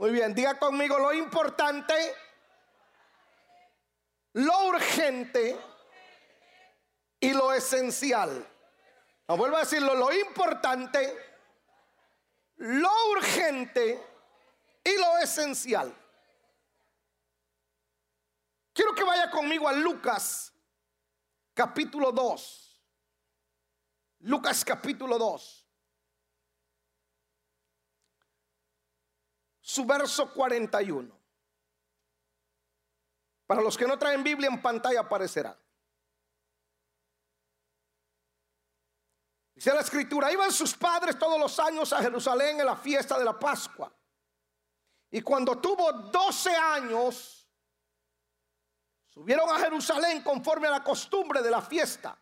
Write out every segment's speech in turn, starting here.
Muy bien, diga conmigo lo importante, lo urgente y lo esencial. No vuelvo a decirlo, lo importante, lo urgente y lo esencial. Quiero que vaya conmigo a Lucas capítulo 2. Lucas capítulo 2. Su verso 41. Para los que no traen Biblia en pantalla aparecerá. Dice la escritura, iban sus padres todos los años a Jerusalén en la fiesta de la Pascua. Y cuando tuvo 12 años, subieron a Jerusalén conforme a la costumbre de la fiesta.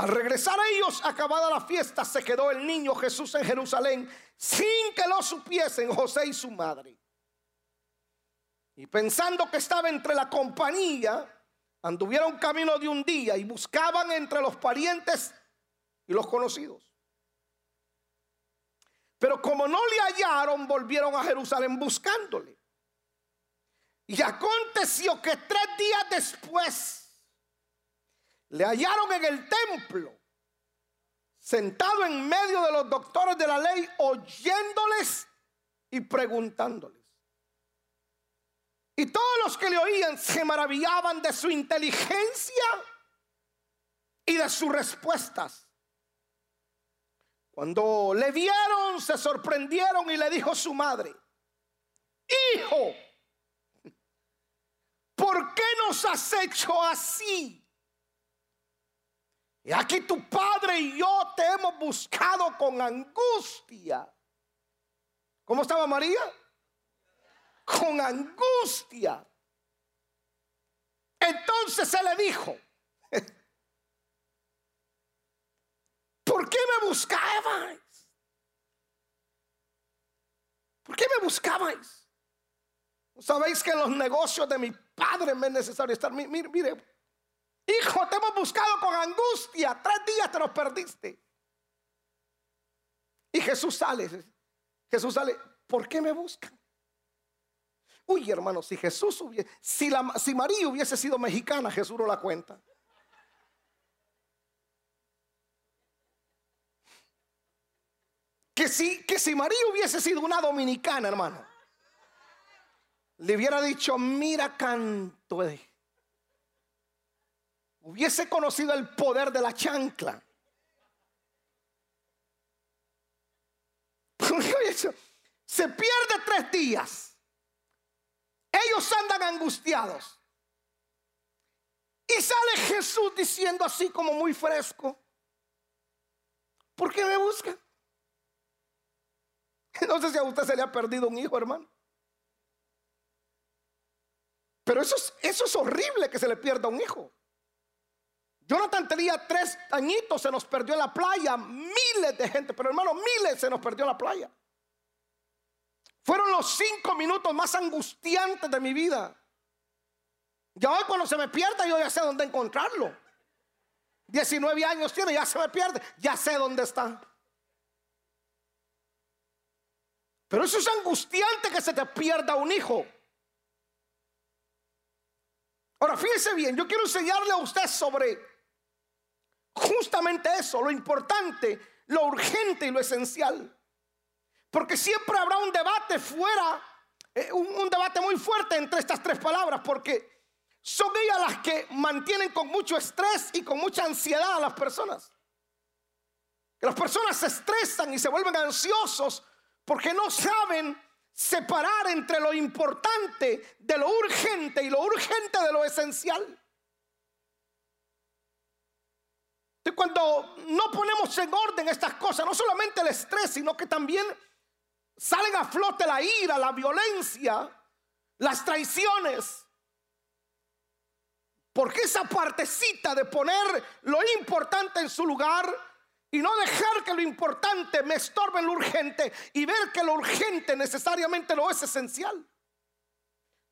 Al regresar a ellos, acabada la fiesta, se quedó el niño Jesús en Jerusalén sin que lo supiesen José y su madre. Y pensando que estaba entre la compañía, anduvieron camino de un día y buscaban entre los parientes y los conocidos. Pero como no le hallaron, volvieron a Jerusalén buscándole. Y aconteció que tres días después le hallaron en el templo, sentado en medio de los doctores de la ley, oyéndoles y preguntándoles. Y todos los que le oían se maravillaban de su inteligencia y de sus respuestas. Cuando le vieron, se sorprendieron y le dijo su madre, hijo, ¿por qué nos has hecho así? Y aquí tu padre y yo te hemos buscado con angustia. ¿Cómo estaba María? Con angustia. Entonces se le dijo, ¿Por qué me buscabais? ¿Por qué me buscabais? ¿Sabéis que en los negocios de mi padre me es necesario estar? Mire, mire, hijo, te hemos buscado con angustia. Tres días te los perdiste. Y Jesús sale. Jesús sale. ¿Por qué me buscan? Uy, hermano, si Jesús hubiese, si, la, si María hubiese sido mexicana, Jesús no la cuenta. Que si, que si María hubiese sido una dominicana, hermano, le hubiera dicho, mira canto. Hubiese conocido el poder de la chancla. Se pierde tres días. Ellos andan angustiados. Y sale Jesús diciendo así como muy fresco. ¿Por qué me buscan? No sé si a usted se le ha perdido un hijo, hermano. Pero eso es, eso es horrible que se le pierda un hijo. Jonathan tenía tres añitos, se nos perdió en la playa, miles de gente, pero hermano, miles se nos perdió en la playa. Fueron los cinco minutos más angustiantes de mi vida. Ya hoy cuando se me pierda, yo ya sé dónde encontrarlo. 19 años tiene, ya se me pierde, ya sé dónde está. Pero eso es angustiante que se te pierda un hijo. Ahora, fíjese bien, yo quiero enseñarle a usted sobre justamente eso, lo importante, lo urgente y lo esencial. Porque siempre habrá un debate fuera, eh, un, un debate muy fuerte entre estas tres palabras, porque son ellas las que mantienen con mucho estrés y con mucha ansiedad a las personas. Que las personas se estresan y se vuelven ansiosos porque no saben separar entre lo importante de lo urgente y lo urgente de lo esencial. Y cuando no ponemos en orden estas cosas, no solamente el estrés, sino que también salen a flote la ira, la violencia, las traiciones. Porque esa partecita de poner lo importante en su lugar y no dejar que lo importante me estorbe lo urgente y ver que lo urgente necesariamente no es esencial.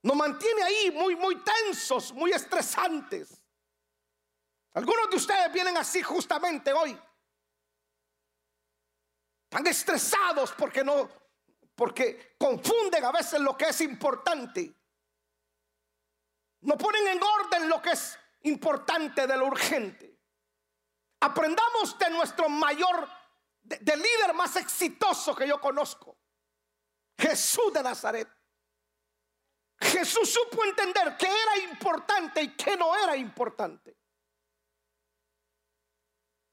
Nos mantiene ahí muy, muy tensos, muy estresantes. Algunos de ustedes vienen así justamente hoy. Están estresados porque no, porque confunden a veces lo que es importante. No ponen en orden lo que es importante de lo urgente. Aprendamos de nuestro mayor, del líder más exitoso que yo conozco, Jesús de Nazaret. Jesús supo entender que era importante y que no era importante.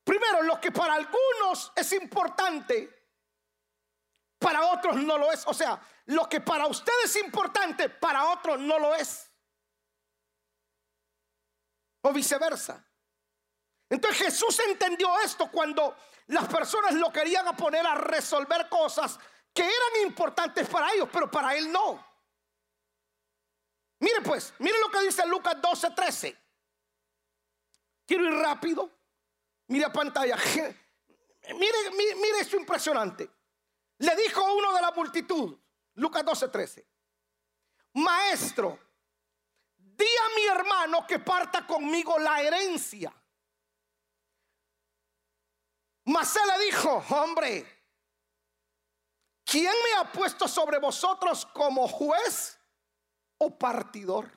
Primero, lo que para algunos es importante, para otros no lo es. O sea, lo que para usted es importante, para otros no lo es. O viceversa. Entonces Jesús entendió esto cuando las personas lo querían poner a resolver cosas que eran importantes para ellos, pero para él no. Mire pues, mire lo que dice Lucas 12, 13. Quiero ir rápido. Mire a pantalla. Mire, mire, esto impresionante. Le dijo uno de la multitud, Lucas 12, 13. Maestro, di a mi hermano que parta conmigo la herencia. Mas él le dijo, hombre, ¿quién me ha puesto sobre vosotros como juez o partidor?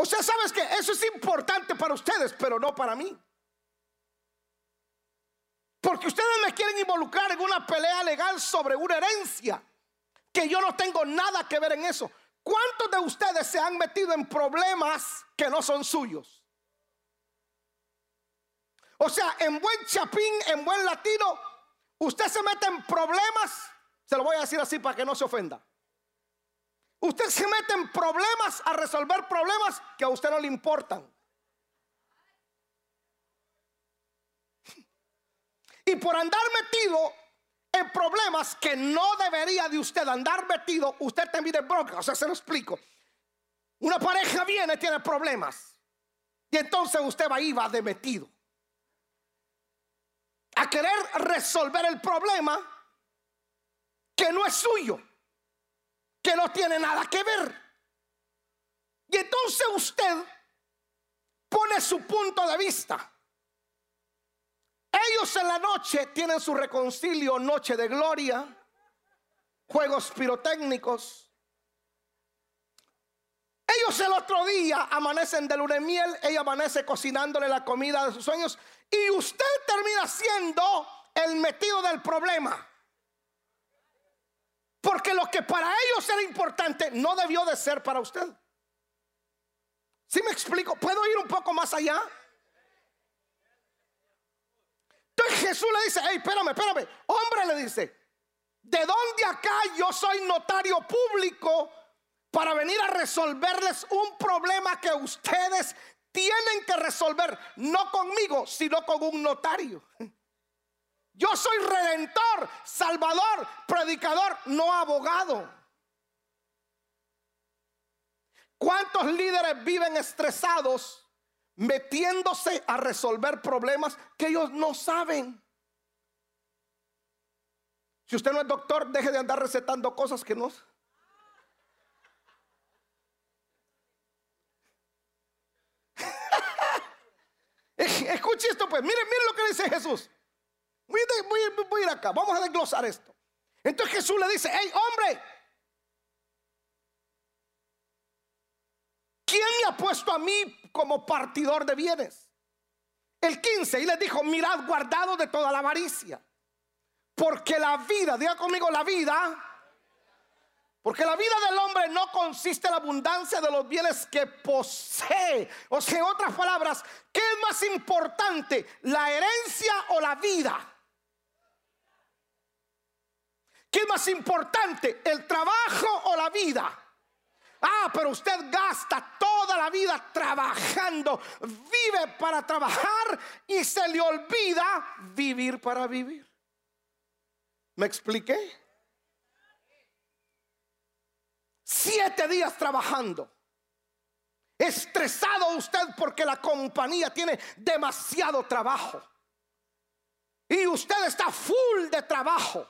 O sea, sabes que eso es importante para ustedes, pero no para mí. Porque ustedes me quieren involucrar en una pelea legal sobre una herencia, que yo no tengo nada que ver en eso. ¿Cuántos de ustedes se han metido en problemas que no son suyos? O sea, en buen chapín, en buen latino, usted se mete en problemas, se lo voy a decir así para que no se ofenda. Usted se mete en problemas a resolver problemas que a usted no le importan. Y por andar metido en problemas que no debería de usted andar metido, usted te mide bronca. O sea, se lo explico. Una pareja viene, tiene problemas. Y entonces usted va y va de metido. A querer resolver el problema que no es suyo que no tiene nada que ver. Y entonces usted pone su punto de vista. Ellos en la noche tienen su reconcilio, noche de gloria, juegos pirotécnicos. Ellos el otro día amanecen de luna de miel, ella amanece cocinándole la comida de sus sueños y usted termina siendo el metido del problema. Porque lo que para ellos era importante no debió de ser para usted. Si me explico? ¿Puedo ir un poco más allá? Entonces Jesús le dice, hey, espérame, espérame. Hombre le dice, ¿de dónde acá yo soy notario público para venir a resolverles un problema que ustedes tienen que resolver? No conmigo, sino con un notario. Yo soy redentor, salvador, predicador, no abogado. ¿Cuántos líderes viven estresados metiéndose a resolver problemas que ellos no saben? Si usted no es doctor, deje de andar recetando cosas que no. Escuche esto pues, mire, mire lo que dice Jesús. Voy a, ir acá, vamos a desglosar esto. Entonces Jesús le dice, hey hombre, ¿quién me ha puesto a mí como partidor de bienes? El 15, y le dijo, mirad guardado de toda la avaricia. Porque la vida, diga conmigo la vida, porque la vida del hombre no consiste en la abundancia de los bienes que posee. O sea, en otras palabras, ¿qué es más importante, la herencia o la vida? ¿Qué es más importante, el trabajo o la vida? Ah, pero usted gasta toda la vida trabajando, vive para trabajar y se le olvida vivir para vivir. ¿Me expliqué? Siete días trabajando. Estresado usted porque la compañía tiene demasiado trabajo. Y usted está full de trabajo.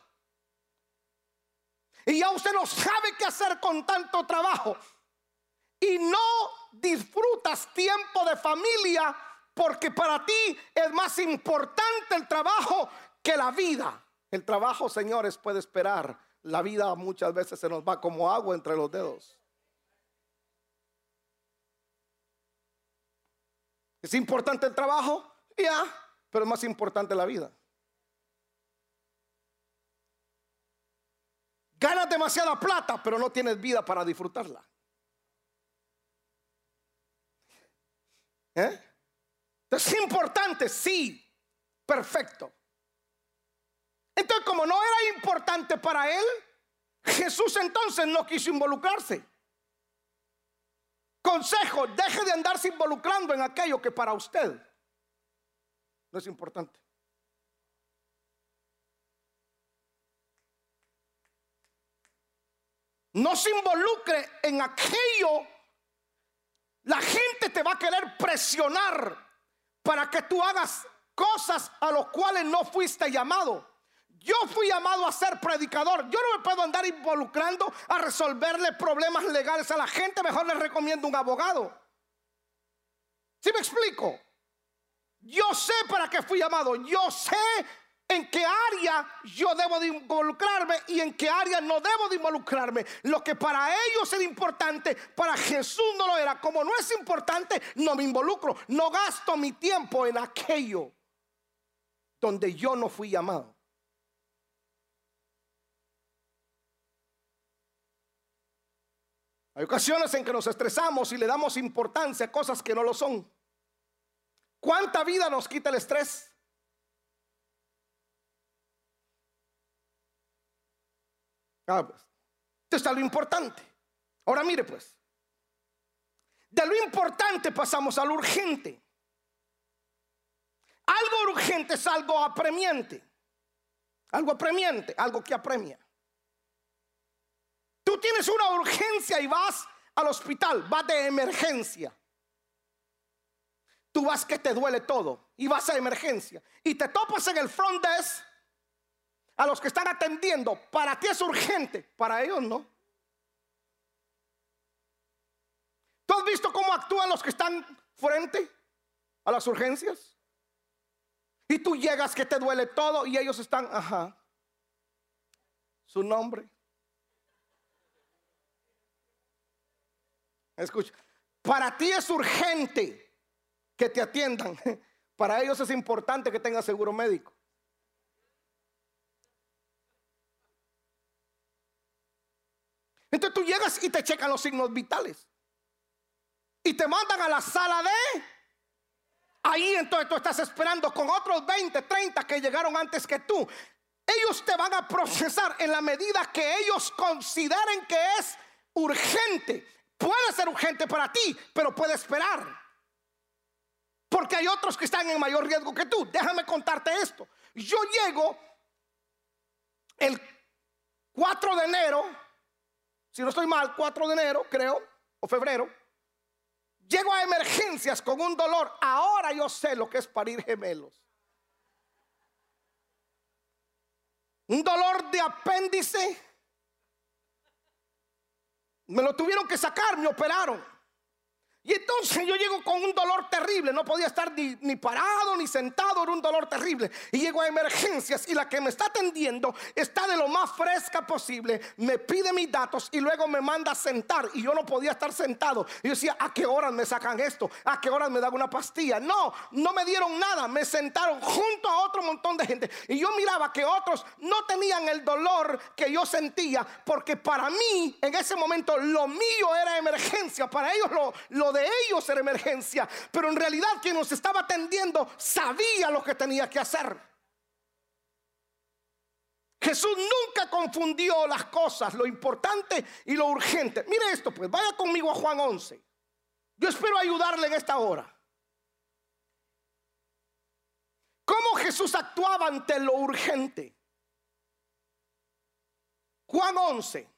Y ya usted no sabe qué hacer con tanto trabajo. Y no disfrutas tiempo de familia porque para ti es más importante el trabajo que la vida. El trabajo, señores, puede esperar. La vida muchas veces se nos va como agua entre los dedos. ¿Es importante el trabajo? Ya, pero es más importante la vida. Ganas demasiada plata, pero no tienes vida para disfrutarla. ¿Eh? Es importante, sí, perfecto. Entonces, como no era importante para él, Jesús entonces no quiso involucrarse. Consejo, deje de andarse involucrando en aquello que para usted no es importante. No se involucre en aquello. La gente te va a querer presionar para que tú hagas cosas a los cuales no fuiste llamado. Yo fui llamado a ser predicador. Yo no me puedo andar involucrando a resolverle problemas legales a la gente. Mejor les recomiendo un abogado. ¿Sí me explico? Yo sé para qué fui llamado. Yo sé en qué área yo debo de involucrarme y en qué área no debo de involucrarme. Lo que para ellos era importante, para Jesús no lo era. Como no es importante, no me involucro. No gasto mi tiempo en aquello donde yo no fui llamado. Hay ocasiones en que nos estresamos y le damos importancia a cosas que no lo son. ¿Cuánta vida nos quita el estrés? Ah, pues. Esto está lo importante. Ahora mire pues. De lo importante pasamos a lo urgente. Algo urgente es algo apremiante. Algo apremiante, algo que apremia. Tú tienes una urgencia y vas al hospital, vas de emergencia. Tú vas que te duele todo y vas a emergencia y te topas en el front desk a los que están atendiendo, para ti es urgente, para ellos no. ¿Tú has visto cómo actúan los que están frente a las urgencias? Y tú llegas que te duele todo y ellos están, ajá, su nombre. Escucha, para ti es urgente que te atiendan. Para ellos es importante que tengas seguro médico. Entonces tú llegas y te checan los signos vitales. Y te mandan a la sala de... Ahí entonces tú estás esperando con otros 20, 30 que llegaron antes que tú. Ellos te van a procesar en la medida que ellos consideren que es urgente. Puede ser urgente para ti, pero puede esperar. Porque hay otros que están en mayor riesgo que tú. Déjame contarte esto. Yo llego el 4 de enero si no estoy mal, 4 de enero, creo, o febrero, llego a emergencias con un dolor. Ahora yo sé lo que es parir gemelos. Un dolor de apéndice. Me lo tuvieron que sacar, me operaron. Y entonces yo llego con un dolor terrible, no podía estar ni, parado ni sentado, era un dolor terrible. Y llego a emergencias y la que me está atendiendo está de lo más fresca posible, me pide mis datos y luego me manda a sentar y yo no podía estar sentado. Y yo decía, ¿a qué horas me sacan esto? ¿A qué horas me dan una pastilla? No, no me dieron nada, me sentaron junto a otro montón de gente. Y yo miraba que otros no tenían el dolor que yo sentía, porque para mí en ese momento lo mío era emergencia, para ellos lo, lo de ellos era emergencia, pero en realidad quien nos estaba atendiendo sabía lo que tenía que hacer. Jesús nunca confundió las cosas, lo importante y lo urgente. Mire esto, pues vaya conmigo a Juan 11. Yo espero ayudarle en esta hora. ¿Cómo Jesús actuaba ante lo urgente? Juan 11.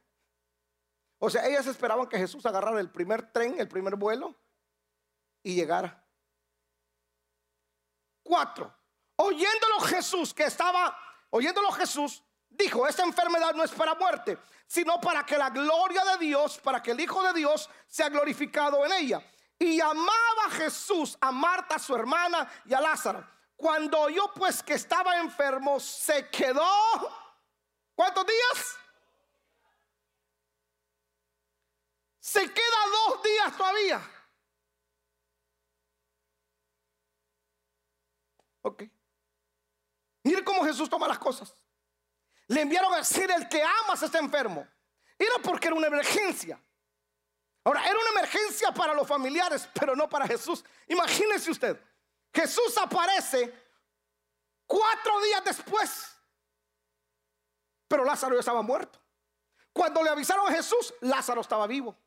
O sea, ellas esperaban que Jesús agarrara el primer tren, el primer vuelo y llegara. Cuatro. Oyéndolo Jesús, que estaba, oyéndolo Jesús, dijo, esta enfermedad no es para muerte, sino para que la gloria de Dios, para que el Hijo de Dios sea glorificado en ella. Y amaba Jesús a Marta, su hermana, y a Lázaro. Cuando oyó pues que estaba enfermo, se quedó. ¿Cuántos días? Se queda dos días todavía. Ok. Mire cómo Jesús toma las cosas. Le enviaron a decir el que amas está enfermo. Era porque era una emergencia. Ahora, era una emergencia para los familiares, pero no para Jesús. Imagínese usted, Jesús aparece cuatro días después, pero Lázaro ya estaba muerto. Cuando le avisaron a Jesús, Lázaro estaba vivo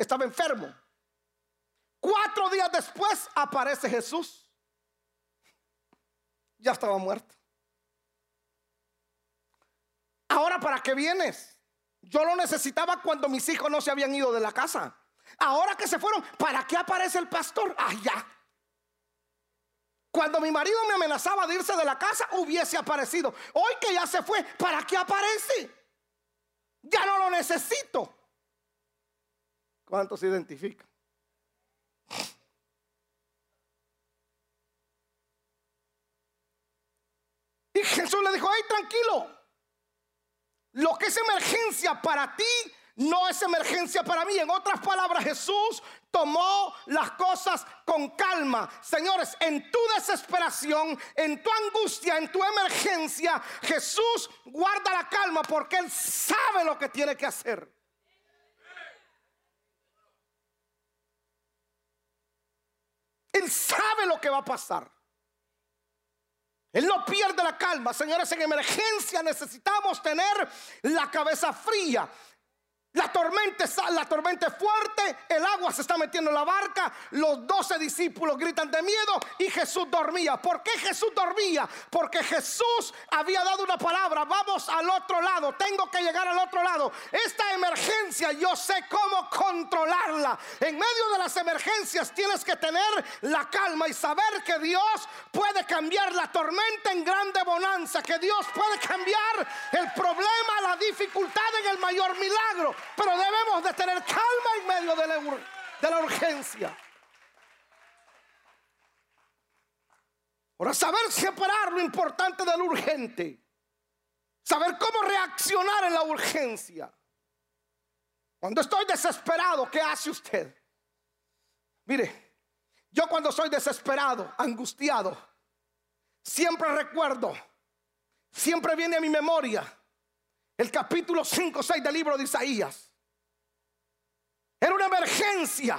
estaba enfermo. Cuatro días después aparece Jesús. Ya estaba muerto. Ahora, ¿para qué vienes? Yo lo necesitaba cuando mis hijos no se habían ido de la casa. Ahora que se fueron, ¿para qué aparece el pastor? Ah, ya. Cuando mi marido me amenazaba de irse de la casa, hubiese aparecido. Hoy que ya se fue, ¿para qué aparece? Ya no lo necesito. ¿Cuántos se identifican? Y Jesús le dijo, ay, tranquilo. Lo que es emergencia para ti no es emergencia para mí. En otras palabras, Jesús tomó las cosas con calma. Señores, en tu desesperación, en tu angustia, en tu emergencia, Jesús guarda la calma porque Él sabe lo que tiene que hacer. Él sabe lo que va a pasar. Él no pierde la calma. Señores, en emergencia necesitamos tener la cabeza fría. La tormenta, la tormenta es fuerte, el agua se está metiendo en la barca, los doce discípulos gritan de miedo y Jesús dormía. ¿Por qué Jesús dormía? Porque Jesús había dado una palabra, vamos al otro lado, tengo que llegar al otro lado. Esta emergencia yo sé cómo controlarla. En medio de las emergencias tienes que tener la calma y saber que Dios puede cambiar la tormenta en grande bonanza, que Dios puede cambiar el problema, la dificultad en el mayor milagro. Pero debemos de tener calma en medio de la, de la urgencia. Ahora, saber separar lo importante de lo urgente. Saber cómo reaccionar en la urgencia. Cuando estoy desesperado, ¿qué hace usted? Mire, yo cuando soy desesperado, angustiado, siempre recuerdo, siempre viene a mi memoria el capítulo 5, 6 del libro de Isaías. Era una emergencia.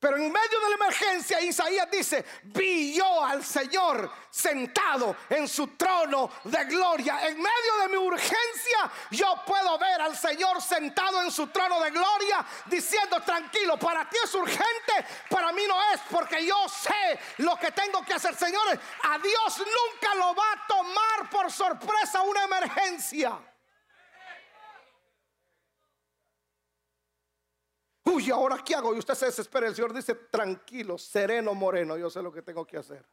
Pero en medio de la emergencia, Isaías dice, vi yo al Señor sentado en su trono de gloria. En medio de mi urgencia, yo puedo ver al Señor sentado en su trono de gloria, diciendo, tranquilo, para ti es urgente, para mí no es, porque yo sé lo que tengo que hacer. Señores, a Dios nunca lo va a tomar por sorpresa una emergencia. Uy, ahora qué hago? Y usted se desespera. El Señor dice, tranquilo, sereno, moreno, yo sé lo que tengo que hacer.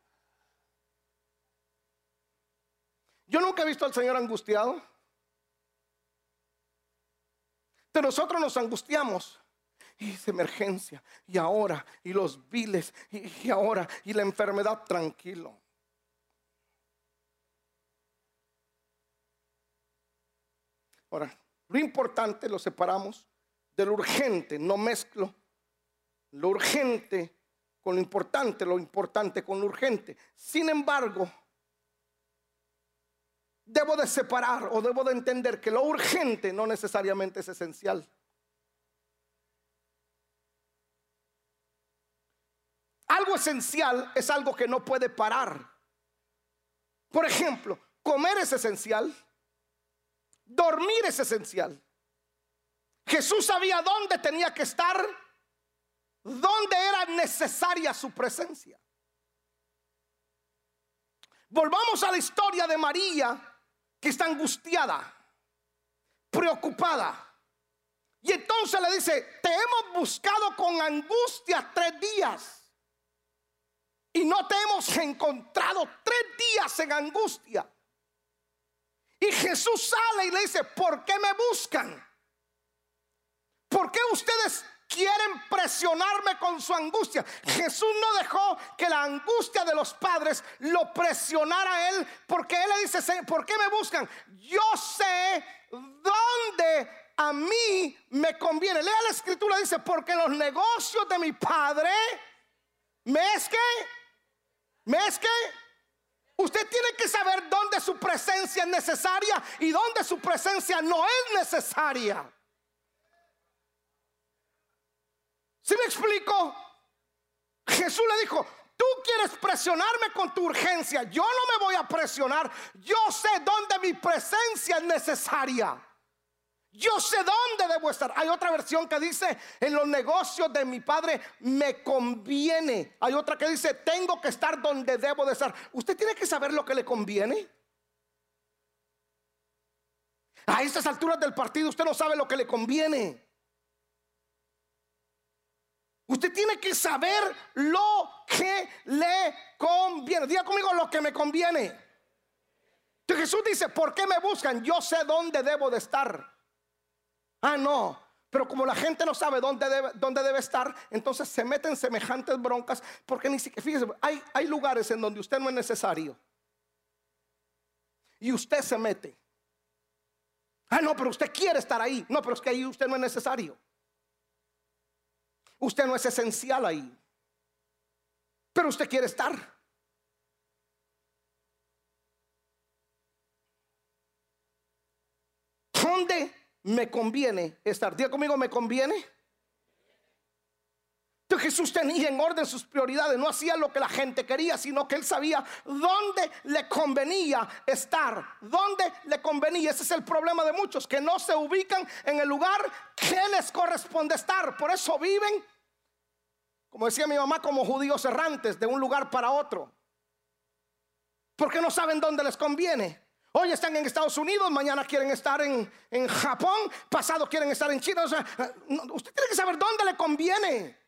Yo nunca he visto al Señor angustiado. De nosotros nos angustiamos. Y es emergencia. Y ahora. Y los viles. Y, y ahora. Y la enfermedad. Tranquilo. Ahora, lo importante lo separamos de lo urgente, no mezclo lo urgente con lo importante, lo importante con lo urgente. Sin embargo, debo de separar o debo de entender que lo urgente no necesariamente es esencial. Algo esencial es algo que no puede parar. Por ejemplo, comer es esencial, dormir es esencial. Jesús sabía dónde tenía que estar donde era necesaria su presencia. Volvamos a la historia de María, que está angustiada, preocupada. Y entonces le dice, te hemos buscado con angustia tres días. Y no te hemos encontrado tres días en angustia. Y Jesús sale y le dice, ¿por qué me buscan? ¿Por qué ustedes quieren presionarme con su angustia. Jesús no dejó que la angustia de los padres lo presionara a él, porque él le dice, ¿por qué me buscan? Yo sé dónde a mí me conviene. Lea la escritura, dice, porque los negocios de mi padre, ¿me es que? ¿Me? Usted tiene que saber dónde su presencia es necesaria y dónde su presencia no es necesaria. ¿Sí me explico? Jesús le dijo, tú quieres presionarme con tu urgencia, yo no me voy a presionar, yo sé dónde mi presencia es necesaria. Yo sé dónde debo estar. Hay otra versión que dice, en los negocios de mi padre me conviene. Hay otra que dice, tengo que estar donde debo de estar. Usted tiene que saber lo que le conviene. A estas alturas del partido usted no sabe lo que le conviene. Usted tiene que saber lo que le conviene. Diga conmigo lo que me conviene. Entonces Jesús dice, ¿por qué me buscan? Yo sé dónde debo de estar. Ah, no. Pero como la gente no sabe dónde debe, dónde debe estar, entonces se meten semejantes broncas. Porque ni siquiera, fíjese, hay, hay lugares en donde usted no es necesario. Y usted se mete. Ah, no, pero usted quiere estar ahí. No, pero es que ahí usted no es necesario. Usted no es esencial ahí. Pero usted quiere estar. ¿Dónde me conviene estar? Diga conmigo, ¿me conviene? Entonces Jesús tenía en orden sus prioridades, no hacía lo que la gente quería, sino que él sabía dónde le convenía estar, dónde le convenía. Ese es el problema de muchos, que no se ubican en el lugar que les corresponde estar. Por eso viven, como decía mi mamá, como judíos errantes de un lugar para otro. Porque no saben dónde les conviene. Hoy están en Estados Unidos, mañana quieren estar en, en Japón, pasado quieren estar en China. usted tiene que saber dónde le conviene.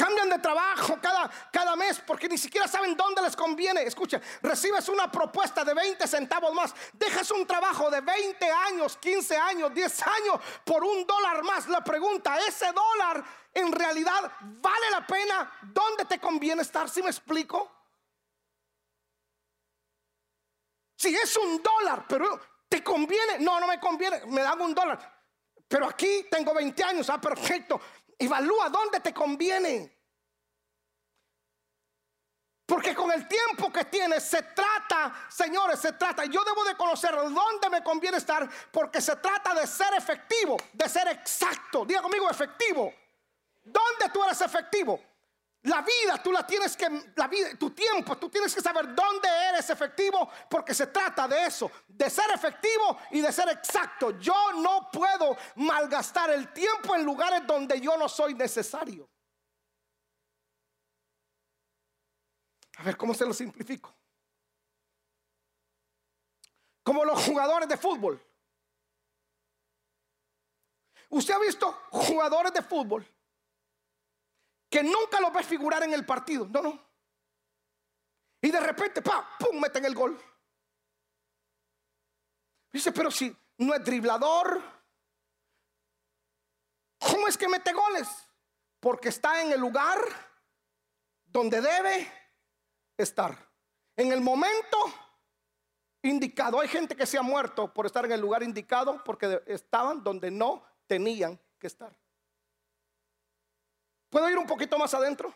Cambian de trabajo cada, cada mes porque ni siquiera saben dónde les conviene. Escucha, recibes una propuesta de 20 centavos más. Dejas un trabajo de 20 años, 15 años, 10 años por un dólar más. La pregunta, ¿ese dólar en realidad vale la pena? ¿Dónde te conviene estar? Si me explico? Si es un dólar, pero te conviene. No, no me conviene. Me dan un dólar. Pero aquí tengo 20 años. Ah, perfecto. Evalúa dónde te conviene. Porque con el tiempo que tienes se trata, señores, se trata. Yo debo de conocer dónde me conviene estar porque se trata de ser efectivo, de ser exacto. Diga conmigo efectivo. ¿Dónde tú eres efectivo? La vida tú la tienes que, tu tiempo, tú tienes que saber dónde eres efectivo porque se trata de eso, de ser efectivo y de ser exacto. Yo no puedo malgastar el tiempo en lugares donde yo no soy necesario. A ver, ¿cómo se lo simplifico? Como los jugadores de fútbol. ¿Usted ha visto jugadores de fútbol? Que nunca lo ves figurar en el partido. No, no. Y de repente, pa, pum, meten el gol. Dice, pero si no es driblador, ¿cómo es que mete goles? Porque está en el lugar donde debe estar. En el momento indicado. Hay gente que se ha muerto por estar en el lugar indicado porque estaban donde no tenían que estar. ¿Puedo ir un poquito más adentro?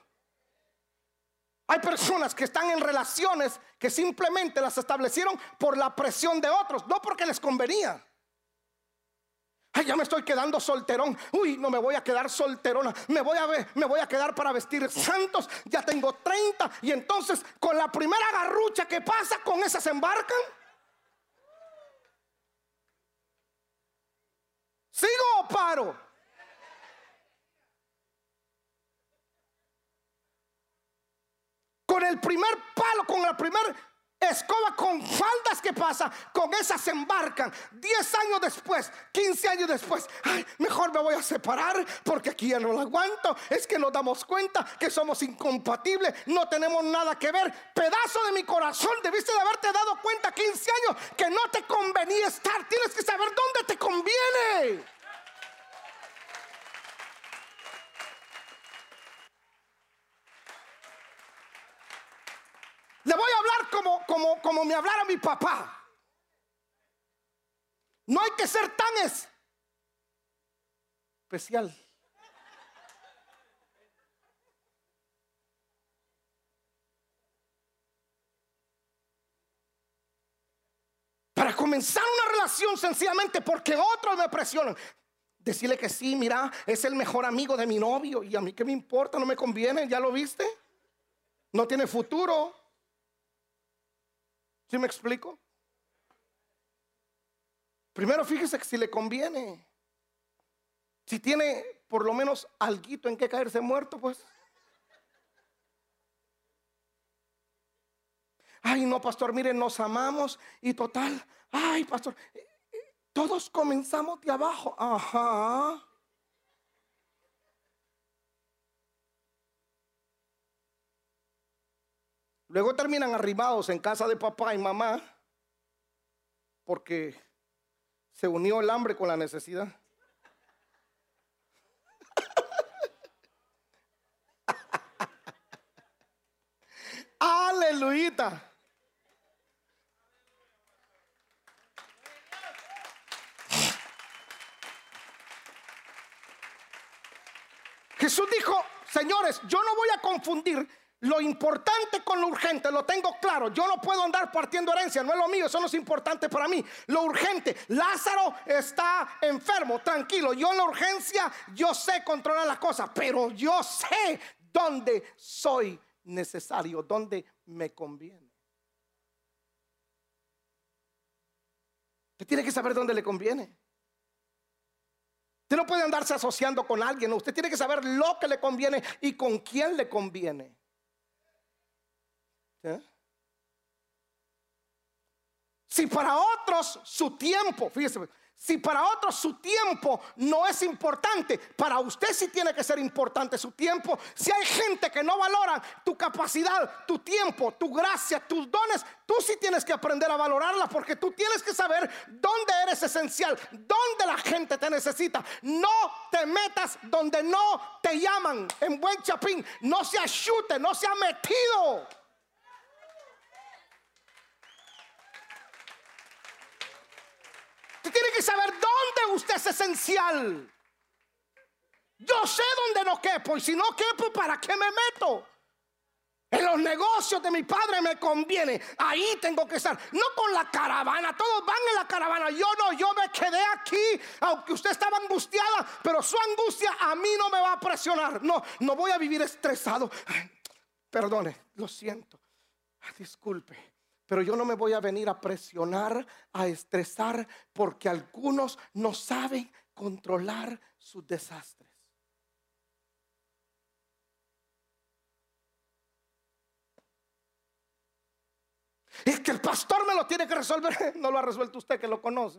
Hay personas que están en relaciones que simplemente las establecieron por la presión de otros, no porque les convenía. Ya me estoy quedando solterón. Uy, no me voy a quedar solterona. Me voy a ver, me voy a quedar para vestir santos. Ya tengo 30 y entonces con la primera garrucha que pasa, con esa se embarcan. ¿Sigo o paro? Con el primer palo, con el primer escoba con faldas que pasa, con esas embarcan. 10 años después, 15 años después, ay, mejor me voy a separar porque aquí ya no lo aguanto. Es que nos damos cuenta que somos incompatibles, no tenemos nada que ver. Pedazo de mi corazón, debiste de haberte dado cuenta 15 años que no te convenía estar. Tienes que saber dónde te conviene. Le voy a hablar como, como, como me hablara mi papá. No hay que ser tan especial. Para comenzar una relación sencillamente porque otros me presionan. Decirle que sí, mira, es el mejor amigo de mi novio y a mí qué me importa, no me conviene, ¿ya lo viste? No tiene futuro. ¿Sí me explico? Primero fíjese que si le conviene, si tiene por lo menos alguito en que caerse muerto, pues. Ay, no, pastor, miren, nos amamos y total. Ay, pastor, todos comenzamos de abajo. Ajá. Luego terminan arribados en casa de papá y mamá porque se unió el hambre con la necesidad. Aleluya. Jesús dijo, señores, yo no voy a confundir lo importante con lo urgente, lo tengo claro. Yo no puedo andar partiendo herencia, no es lo mío, eso no es importante para mí. Lo urgente, Lázaro está enfermo, tranquilo. Yo en la urgencia, yo sé controlar las cosas, pero yo sé dónde soy necesario, dónde me conviene. Usted tiene que saber dónde le conviene. Usted no puede andarse asociando con alguien, usted tiene que saber lo que le conviene y con quién le conviene. ¿Eh? Si para otros su tiempo, fíjese, si para otros su tiempo no es importante, para usted sí tiene que ser importante su tiempo. Si hay gente que no valora tu capacidad, tu tiempo, tu gracia, tus dones, tú sí tienes que aprender a valorarla porque tú tienes que saber dónde eres esencial, dónde la gente te necesita. No te metas donde no te llaman. En buen chapín, no se chute, no se ha metido. Tiene que saber dónde usted es esencial. Yo sé dónde no quepo y si no quepo, ¿para qué me meto? En los negocios de mi padre me conviene. Ahí tengo que estar. No con la caravana. Todos van en la caravana. Yo no, yo me quedé aquí. Aunque usted estaba angustiada. Pero su angustia a mí no me va a presionar. No, no voy a vivir estresado. perdone, lo siento. Disculpe. Pero yo no me voy a venir a presionar, a estresar, porque algunos no saben controlar sus desastres. Es que el pastor me lo tiene que resolver. No lo ha resuelto usted que lo conoce.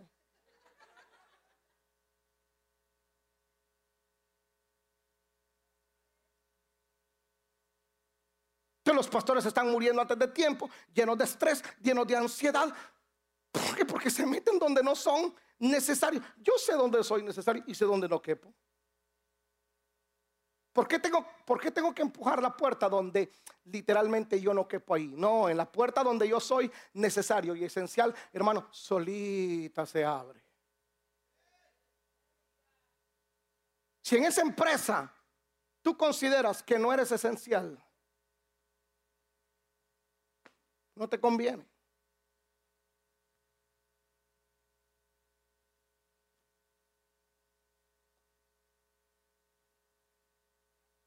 Que los pastores están muriendo antes de tiempo, llenos de estrés, llenos de ansiedad. ¿Por qué? Porque se meten donde no son necesarios. Yo sé dónde soy necesario y sé dónde no quepo. ¿Por qué, tengo, ¿Por qué tengo que empujar la puerta donde literalmente yo no quepo ahí? No, en la puerta donde yo soy necesario y esencial, hermano, solita se abre. Si en esa empresa tú consideras que no eres esencial, No te conviene.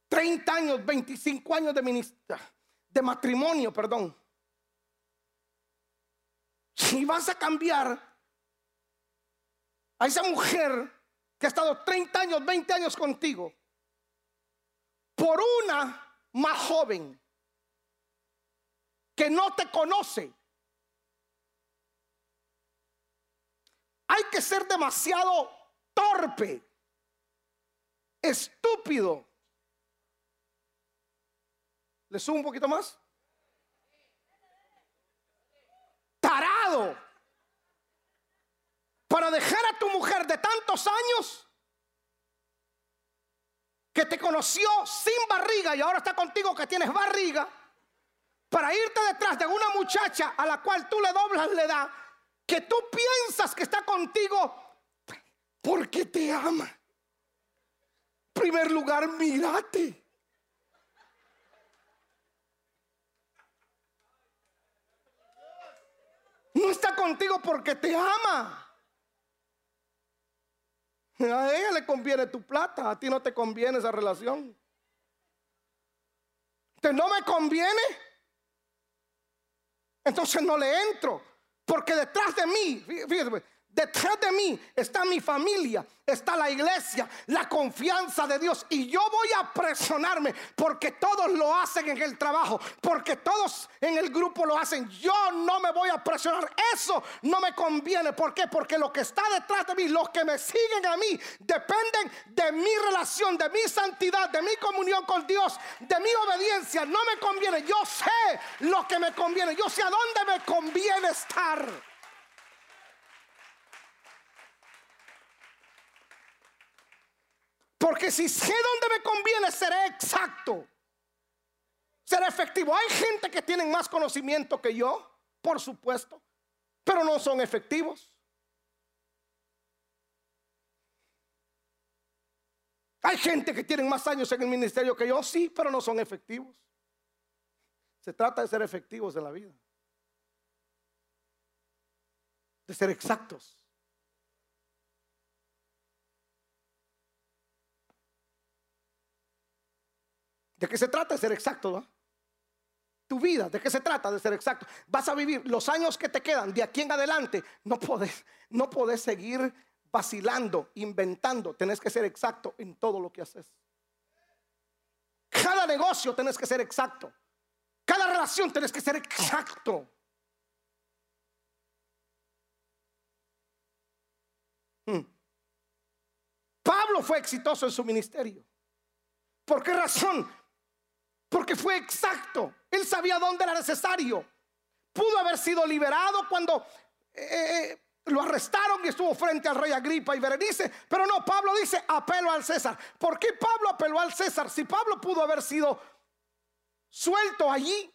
Treinta años, 25 años de ministra, de matrimonio, perdón. Si vas a cambiar a esa mujer que ha estado 30 años, 20 años contigo, por una más joven, que no te conoce. Hay que ser demasiado torpe, estúpido. ¿Le subo un poquito más? Tarado. Para dejar a tu mujer de tantos años que te conoció sin barriga y ahora está contigo que tienes barriga, para irte detrás de una muchacha a la cual tú le doblas la edad, que tú piensas que está contigo porque te ama. En primer lugar, mírate. No está contigo porque te ama. A ella le conviene tu plata, a ti no te conviene esa relación. ¿Te no me conviene? Entonces no le entro, porque detrás de mí, fíjate, Detrás de mí está mi familia, está la iglesia, la confianza de Dios. Y yo voy a presionarme porque todos lo hacen en el trabajo, porque todos en el grupo lo hacen. Yo no me voy a presionar. Eso no me conviene. ¿Por qué? Porque lo que está detrás de mí, los que me siguen a mí, dependen de mi relación, de mi santidad, de mi comunión con Dios, de mi obediencia. No me conviene. Yo sé lo que me conviene. Yo sé a dónde me conviene estar. Porque si sé dónde me conviene, seré exacto. Seré efectivo. Hay gente que tiene más conocimiento que yo, por supuesto, pero no son efectivos. Hay gente que tiene más años en el ministerio que yo, sí, pero no son efectivos. Se trata de ser efectivos en la vida. De ser exactos. ¿De qué se trata de ser exacto? Tu vida, ¿de qué se trata de ser exacto? Vas a vivir los años que te quedan de aquí en adelante. No podés, no seguir vacilando, inventando. Tenés que ser exacto en todo lo que haces. Cada negocio tenés que ser exacto. Cada relación tenés que ser exacto. Hmm. Pablo fue exitoso en su ministerio. ¿Por qué razón? Porque fue exacto. Él sabía dónde era necesario. Pudo haber sido liberado cuando eh, eh, lo arrestaron y estuvo frente al rey Agripa y Berenice. Pero no, Pablo dice apelo al César. ¿Por qué Pablo apeló al César? Si Pablo pudo haber sido suelto allí,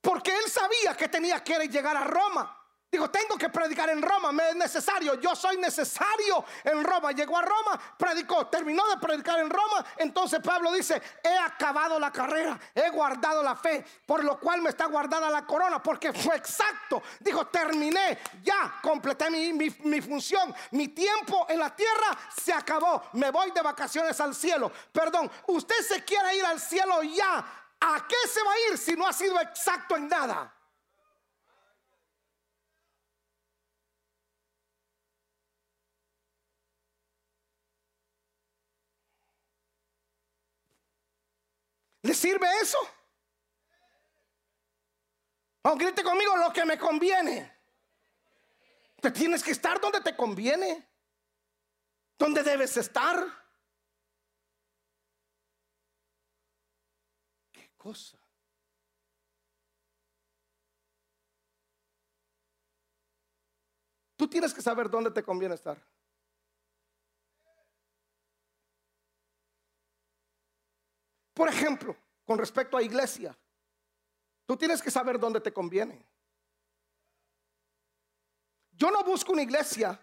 porque él sabía que tenía que llegar a Roma. Digo, tengo que predicar en Roma, me es necesario, yo soy necesario en Roma. Llegó a Roma, predicó, terminó de predicar en Roma. Entonces Pablo dice, he acabado la carrera, he guardado la fe, por lo cual me está guardada la corona, porque fue exacto. Dijo, terminé, ya completé mi, mi función, mi tiempo en la tierra se acabó, me voy de vacaciones al cielo. Perdón, usted se quiere ir al cielo ya. ¿A qué se va a ir si no ha sido exacto en nada? ¿Le sirve eso? Aunque grite conmigo lo que me conviene. Te tienes que estar donde te conviene. Donde debes estar. ¿Qué cosa? Tú tienes que saber dónde te conviene estar. Por ejemplo, con respecto a iglesia, tú tienes que saber dónde te conviene. Yo no busco una iglesia.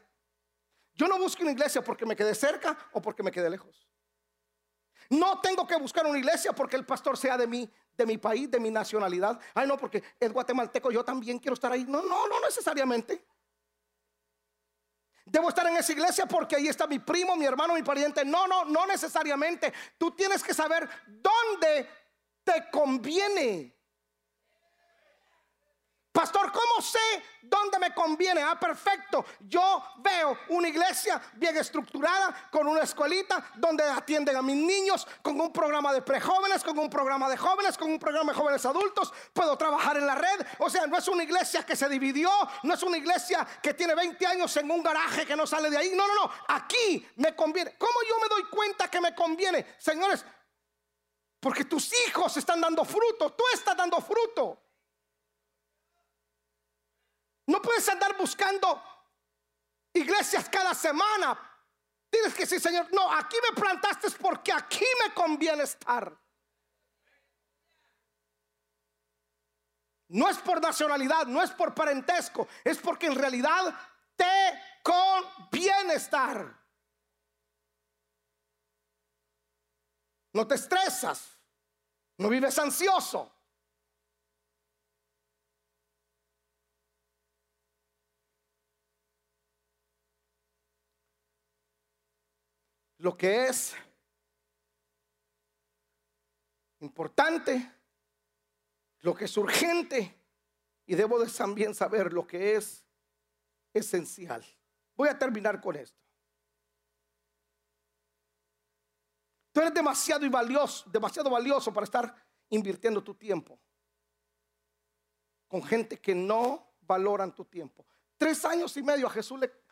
Yo no busco una iglesia porque me quede cerca o porque me quede lejos. No tengo que buscar una iglesia porque el pastor sea de de mi país, de mi nacionalidad. Ay, no, porque es guatemalteco, yo también quiero estar ahí. No, no, no necesariamente. Debo estar en esa iglesia porque ahí está mi primo, mi hermano, mi pariente. No, no, no necesariamente. Tú tienes que saber dónde te conviene. Pastor, ¿cómo sé dónde me conviene? Ah, perfecto. Yo veo una iglesia bien estructurada, con una escuelita donde atienden a mis niños, con un programa de prejóvenes, con un programa de jóvenes, con un programa de jóvenes adultos. Puedo trabajar en la red. O sea, no es una iglesia que se dividió, no es una iglesia que tiene 20 años en un garaje que no sale de ahí. No, no, no. Aquí me conviene. ¿Cómo yo me doy cuenta que me conviene? Señores, porque tus hijos están dando fruto, tú estás dando fruto. No puedes andar buscando iglesias cada semana. Tienes que decir, Señor, no, aquí me plantaste porque aquí me conviene estar. No es por nacionalidad, no es por parentesco, es porque en realidad te conviene estar. No te estresas, no vives ansioso. Lo que es importante, lo que es urgente y debo de también saber lo que es esencial. Voy a terminar con esto. Tú eres demasiado y valioso, demasiado valioso para estar invirtiendo tu tiempo con gente que no valoran tu tiempo. Tres años y medio a Jesús le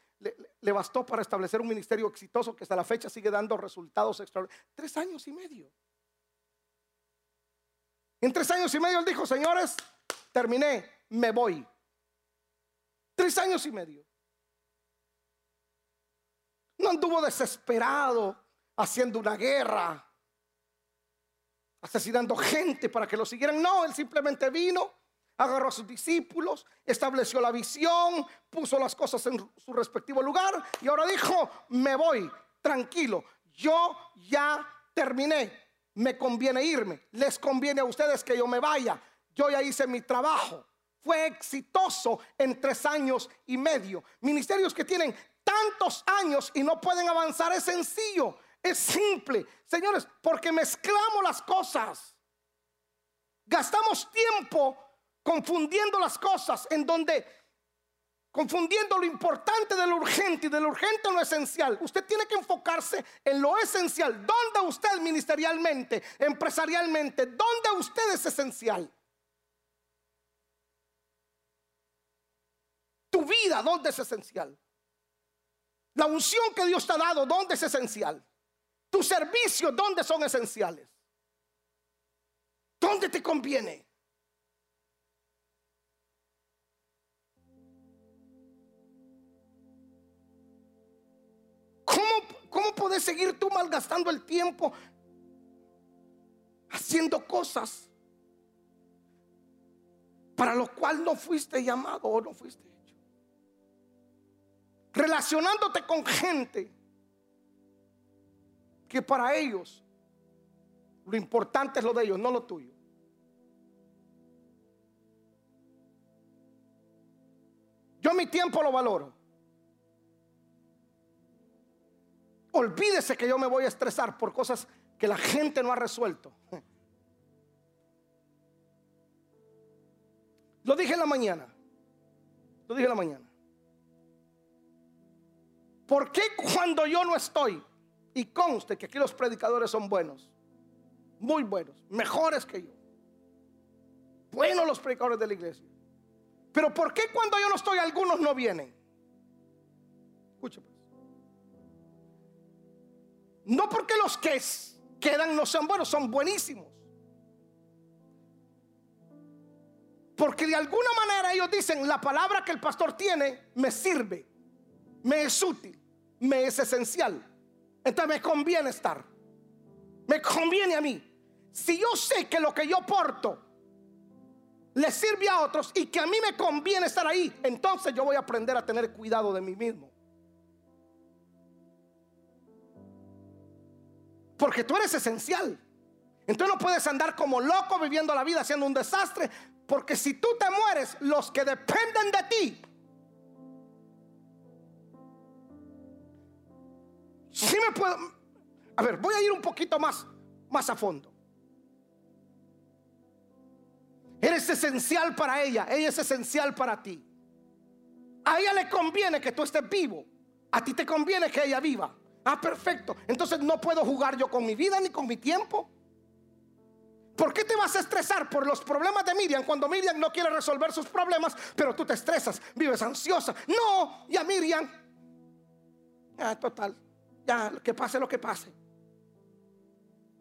le, bastó para establecer un ministerio exitoso que hasta la fecha sigue dando resultados extraordinarios. Tres años y medio. En tres años y medio él dijo, señores, terminé, me voy. Tres años y medio. No anduvo desesperado haciendo una guerra, asesinando gente para que lo siguieran. No, él simplemente vino, agarró a sus discípulos, estableció la visión, puso las cosas en su respectivo lugar y ahora dijo, me voy, tranquilo, yo ya terminé, me conviene irme, les conviene a ustedes que yo me vaya, yo ya hice mi trabajo. Fue exitoso en tres años y medio. Ministerios que tienen tantos años y no pueden avanzar es sencillo, es simple. Señores, porque mezclamos las cosas. Gastamos tiempo confundiendo las cosas en donde confundiendo lo importante de lo urgente y de lo urgente en lo esencial. Usted tiene que enfocarse en lo esencial. ¿Dónde usted ministerialmente, empresarialmente, dónde usted es esencial? Tu vida, ¿dónde es esencial? La unción que Dios te ha dado, ¿dónde es esencial? Tu servicio, ¿dónde son esenciales? ¿Dónde te conviene? ¿Cómo puedes seguir tú malgastando el tiempo haciendo cosas para lo cual no fuiste llamado o no fuiste hecho? Relacionándote con gente que para ellos lo importante es lo de ellos, no lo tuyo. Yo mi tiempo lo valoro. Olvídese que yo me voy a estresar por cosas que la gente no ha resuelto. Lo dije en la mañana. Lo dije en la mañana. ¿Por qué cuando yo no estoy? Y conste que aquí los predicadores son buenos. Muy buenos. Mejores que yo. Buenos los predicadores de la iglesia. Pero ¿por qué cuando yo no estoy algunos no vienen? Escúchame. No porque los que quedan no sean buenos, son buenísimos. Porque de alguna manera ellos dicen, la palabra que el pastor tiene me sirve, me es útil, me es esencial. Entonces me conviene estar. Me conviene a mí. Si yo sé que lo que yo porto le sirve a otros y que a mí me conviene estar ahí, entonces yo voy a aprender a tener cuidado de mí mismo. Porque tú eres esencial. Entonces no puedes andar como loco viviendo la vida haciendo un desastre. Porque si tú te mueres, los que dependen de ti. Si me puedo... A ver, voy a ir un poquito más, más a fondo. Eres esencial para ella, ella es esencial para ti. A ella le conviene que tú estés vivo, a ti te conviene que ella viva. Ah, perfecto. Entonces no puedo jugar yo con mi vida ni con mi tiempo. ¿Por qué te vas a estresar por los problemas de Miriam cuando Miriam no quiere resolver sus problemas, pero tú te estresas, vives ansiosa? No, y a Miriam, ah, total, ya que pase lo que pase.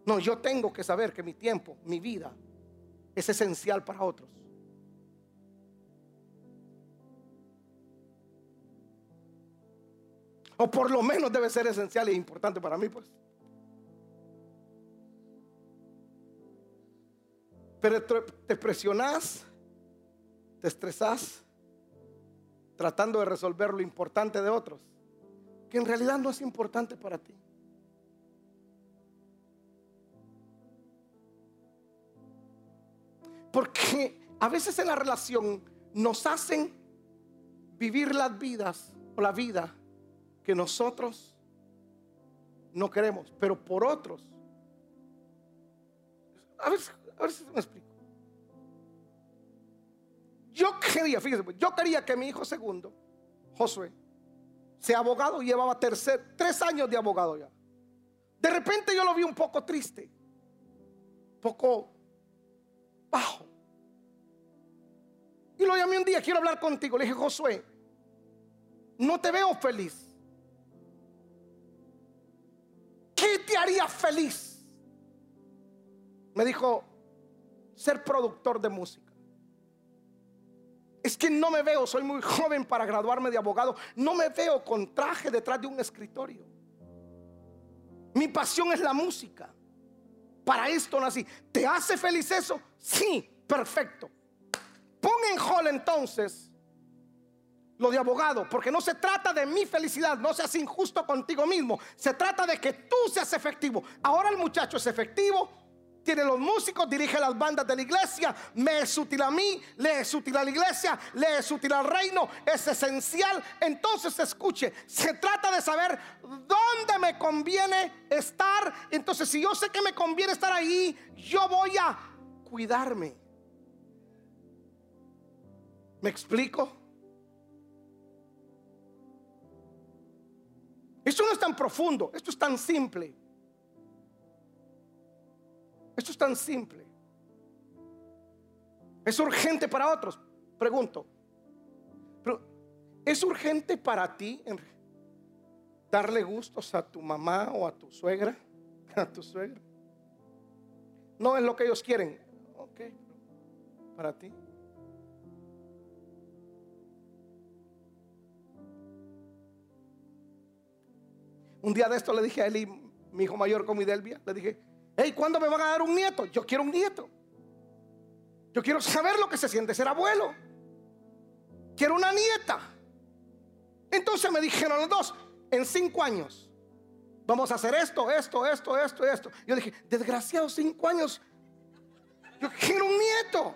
No, yo tengo que saber que mi tiempo, mi vida, es esencial para otros. O por lo menos debe ser esencial e importante para mí, pues. Pero te presionas, te estresas, tratando de resolver lo importante de otros, que en realidad no es importante para ti. Porque a veces en la relación nos hacen vivir las vidas o la vida que nosotros no queremos, pero por otros. A ver, a ver si me explico. Yo quería, fíjese, pues, yo quería que mi hijo segundo, Josué, sea abogado, llevaba tercer, tres años de abogado ya. De repente yo lo vi un poco triste, poco bajo. Y lo llamé un día, quiero hablar contigo. Le dije, Josué, no te veo feliz. ¿Qué te haría feliz? Me dijo, ser productor de música. Es que no me veo, soy muy joven para graduarme de abogado. No me veo con traje detrás de un escritorio. Mi pasión es la música. Para esto nací. ¿Te hace feliz eso? Sí, perfecto. Pon en hall entonces lo de abogado, porque no se trata de mi felicidad, no seas injusto contigo mismo, se trata de que tú seas efectivo. Ahora el muchacho es efectivo, tiene los músicos, dirige las bandas de la iglesia, me es útil a mí, le es útil a la iglesia, le es útil al reino, es esencial. Entonces escuche, se trata de saber dónde me conviene estar. Entonces si yo sé que me conviene estar ahí, yo voy a cuidarme. ¿Me explico? Esto no es tan profundo, esto es tan simple. Esto es tan simple. Es urgente para otros. Pregunto, pero ¿es urgente para ti darle gustos a tu mamá o a tu suegra? A tu suegra. No es lo que ellos quieren. Ok, para ti. Un día de esto le dije a Eli, mi hijo mayor como Idelvia, le dije, hey, ¿cuándo me van a dar un nieto? Yo quiero un nieto. Yo quiero saber lo que se siente ser abuelo. Quiero una nieta. Entonces me dijeron los dos, en cinco años vamos a hacer esto, esto, esto, esto, esto. Yo dije, desgraciado, cinco años. Yo quiero un nieto.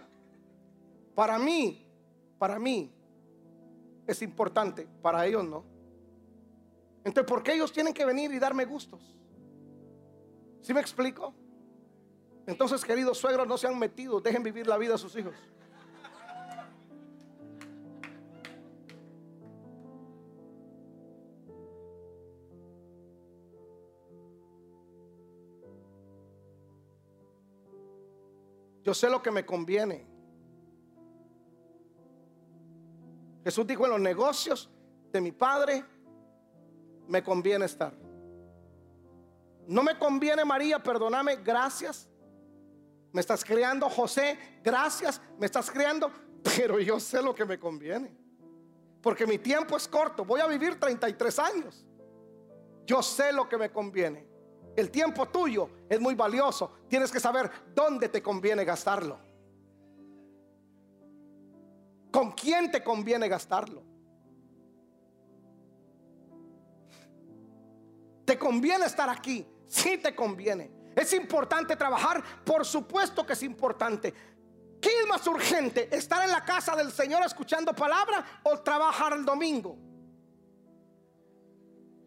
Para mí, para mí es importante, para ellos no. Entonces, ¿por qué ellos tienen que venir y darme gustos? ¿Sí me explico? Entonces, queridos suegros, no se han metido, dejen vivir la vida a sus hijos. Yo sé lo que me conviene. Jesús dijo en los negocios de mi padre me conviene estar. No me conviene María, perdóname, gracias. Me estás criando José, gracias. Me estás criando, pero yo sé lo que me conviene. Porque mi tiempo es corto, voy a vivir 33 años. Yo sé lo que me conviene. El tiempo tuyo es muy valioso. Tienes que saber dónde te conviene gastarlo. ¿Con quién te conviene gastarlo? ¿Te conviene estar aquí? Sí te conviene. ¿Es importante trabajar? Por supuesto que es importante. ¿Qué es más urgente? ¿Estar en la casa del Señor escuchando palabra o trabajar el domingo?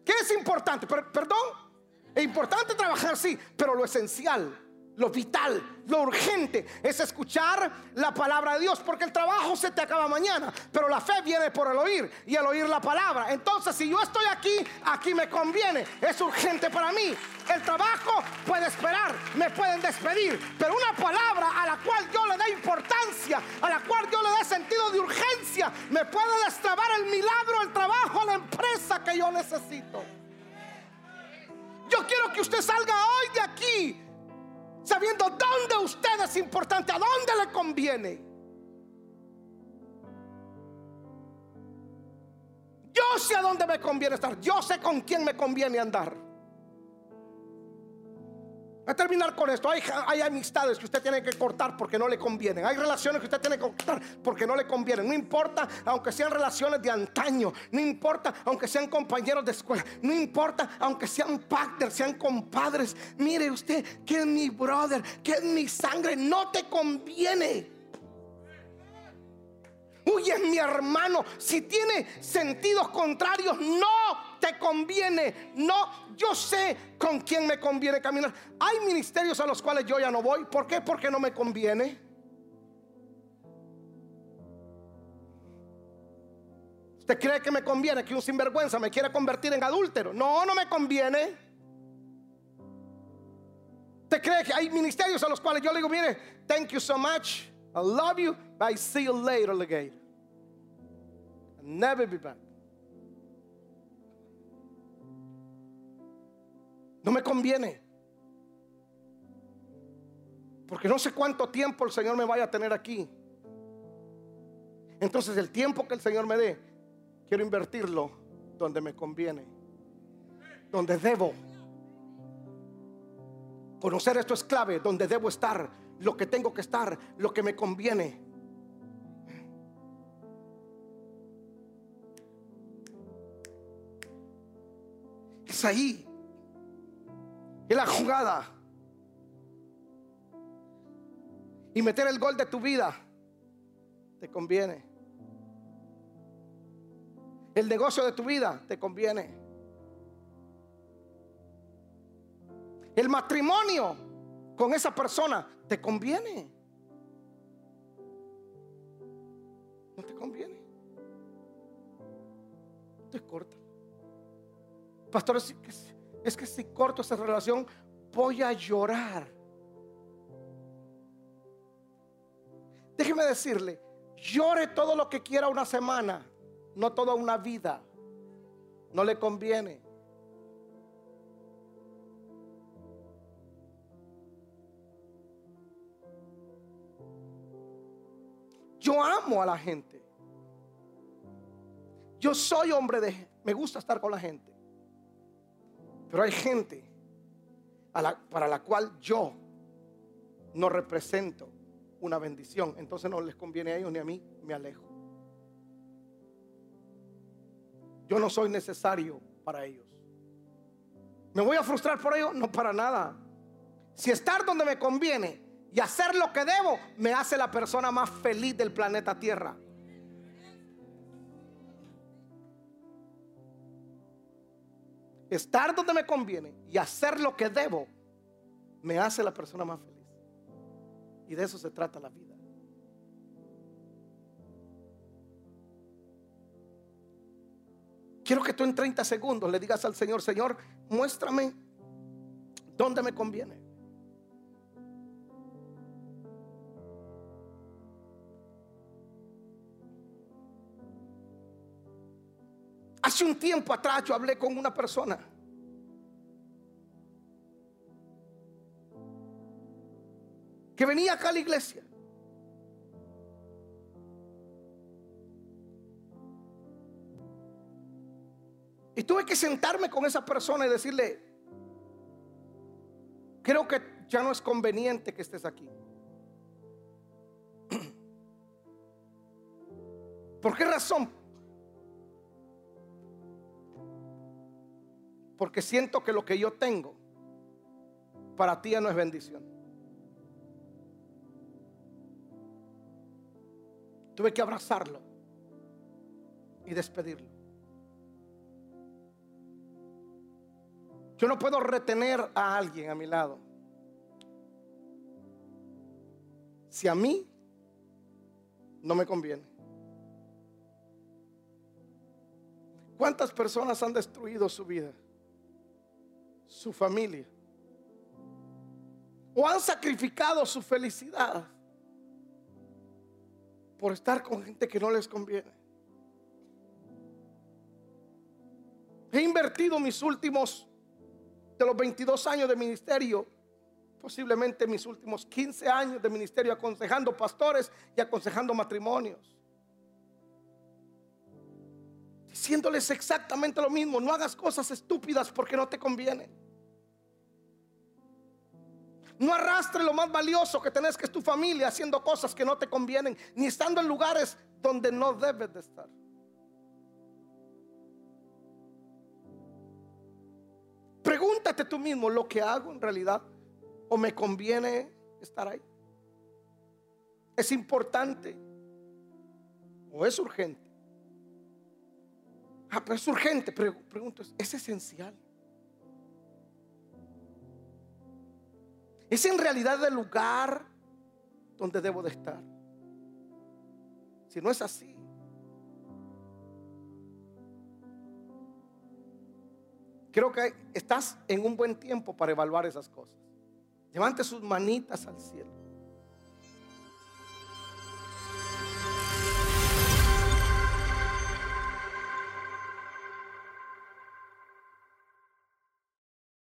¿Qué es importante? perdón. Es importante trabajar, sí, pero lo esencial, lo vital, lo urgente es escuchar la palabra de Dios, porque el trabajo se te acaba mañana, pero la fe viene por el oír y el oír la palabra. Entonces, si yo estoy aquí, aquí me conviene, es urgente para mí. El trabajo puede esperar, me pueden despedir, pero una palabra a la cual yo le dé importancia, a la cual yo le dé sentido de urgencia, me puede destrabar el milagro, el trabajo, la empresa que yo necesito. Yo quiero que usted salga hoy de sabiendo dónde usted es importante, a dónde le conviene. Yo sé a dónde me conviene estar, yo sé con quién me conviene andar. Voy a terminar con esto. Hay, amistades que usted tiene que cortar porque no le convienen. Hay relaciones que usted tiene que cortar porque no le convienen. No importa, aunque sean relaciones de antaño. No importa, aunque sean compañeros de escuela. No importa, aunque sean partners, sean compadres. Mire usted, que es mi brother, que es mi sangre. No te conviene. Huye mi hermano. Si tiene sentidos contrarios, no te conviene. No, yo sé con quién me conviene caminar. Hay ministerios a los cuales yo ya no voy. ¿Por qué? Porque no me conviene. ¿Usted cree que me conviene que un sinvergüenza me quiera convertir en adúltero? No, no me conviene. ¿Usted cree que hay ministerios a los cuales yo le digo, mire, thank you so much, I love you, I see you later, again. never be back. No me conviene. Porque no sé cuánto tiempo el Señor me vaya a tener aquí. Entonces el tiempo que el Señor me dé, quiero invertirlo donde me conviene. Donde debo. Conocer esto es clave, donde debo estar, lo que tengo que estar, lo que me conviene. Es ahí y la jugada. Y meter el gol de tu vida te conviene. El negocio de tu vida te conviene. El matrimonio con esa persona te conviene. No te conviene. Te corta. Pastor, es que es que si corto esa relación voy a llorar. Déjeme decirle, llore todo lo que quiera una semana, no toda una vida. No le conviene. Yo amo a la gente. Yo soy hombre de... Me gusta estar con la gente. Pero hay gente para la cual yo no represento una bendición. Entonces no les conviene a ellos ni a mí, me alejo. Yo no soy necesario para ellos. ¿Me voy a frustrar por ellos? No para nada. Si estar donde me conviene y hacer lo que debo, me hace la persona más feliz del planeta Tierra. Estar donde me conviene y hacer lo que debo, me hace la persona más feliz. Y de eso se trata la vida. Quiero que tú en 30 segundos le digas al Señor, Señor, muéstrame dónde me conviene. Hace un tiempo atrás yo hablé con una persona. Que venía acá a la iglesia. Y tuve que sentarme con esa persona y decirle, creo que ya no es conveniente que estés aquí. ¿Por qué razón? Porque siento que lo que yo tengo para ti ya no es bendición. Tuve que abrazarlo y despedirlo. Yo no puedo retener a alguien a mi lado. si a mí no me conviene? ¿Cuántas personas han destruido su vida? Su familia. O han sacrificado su felicidad por estar con gente que no les conviene. He invertido mis últimos, de los 22 años de ministerio, posiblemente mis últimos 15 años de ministerio aconsejando pastores y aconsejando matrimonios. Diciéndoles exactamente lo mismo, no hagas cosas estúpidas porque no te conviene. No arrastre lo más valioso que tenés que es tu familia haciendo cosas que no te convienen, ni estando en lugares donde no debes de estar. Pregúntate tú mismo lo que hago en realidad o me conviene estar ahí. Es importante o es urgente. Ah, pero es urgente, pregunto, ¿es esencial? ¿Es en realidad el lugar donde debo de estar? Si no es así, creo que estás en un buen tiempo para evaluar esas cosas. Levante sus manitas al cielo.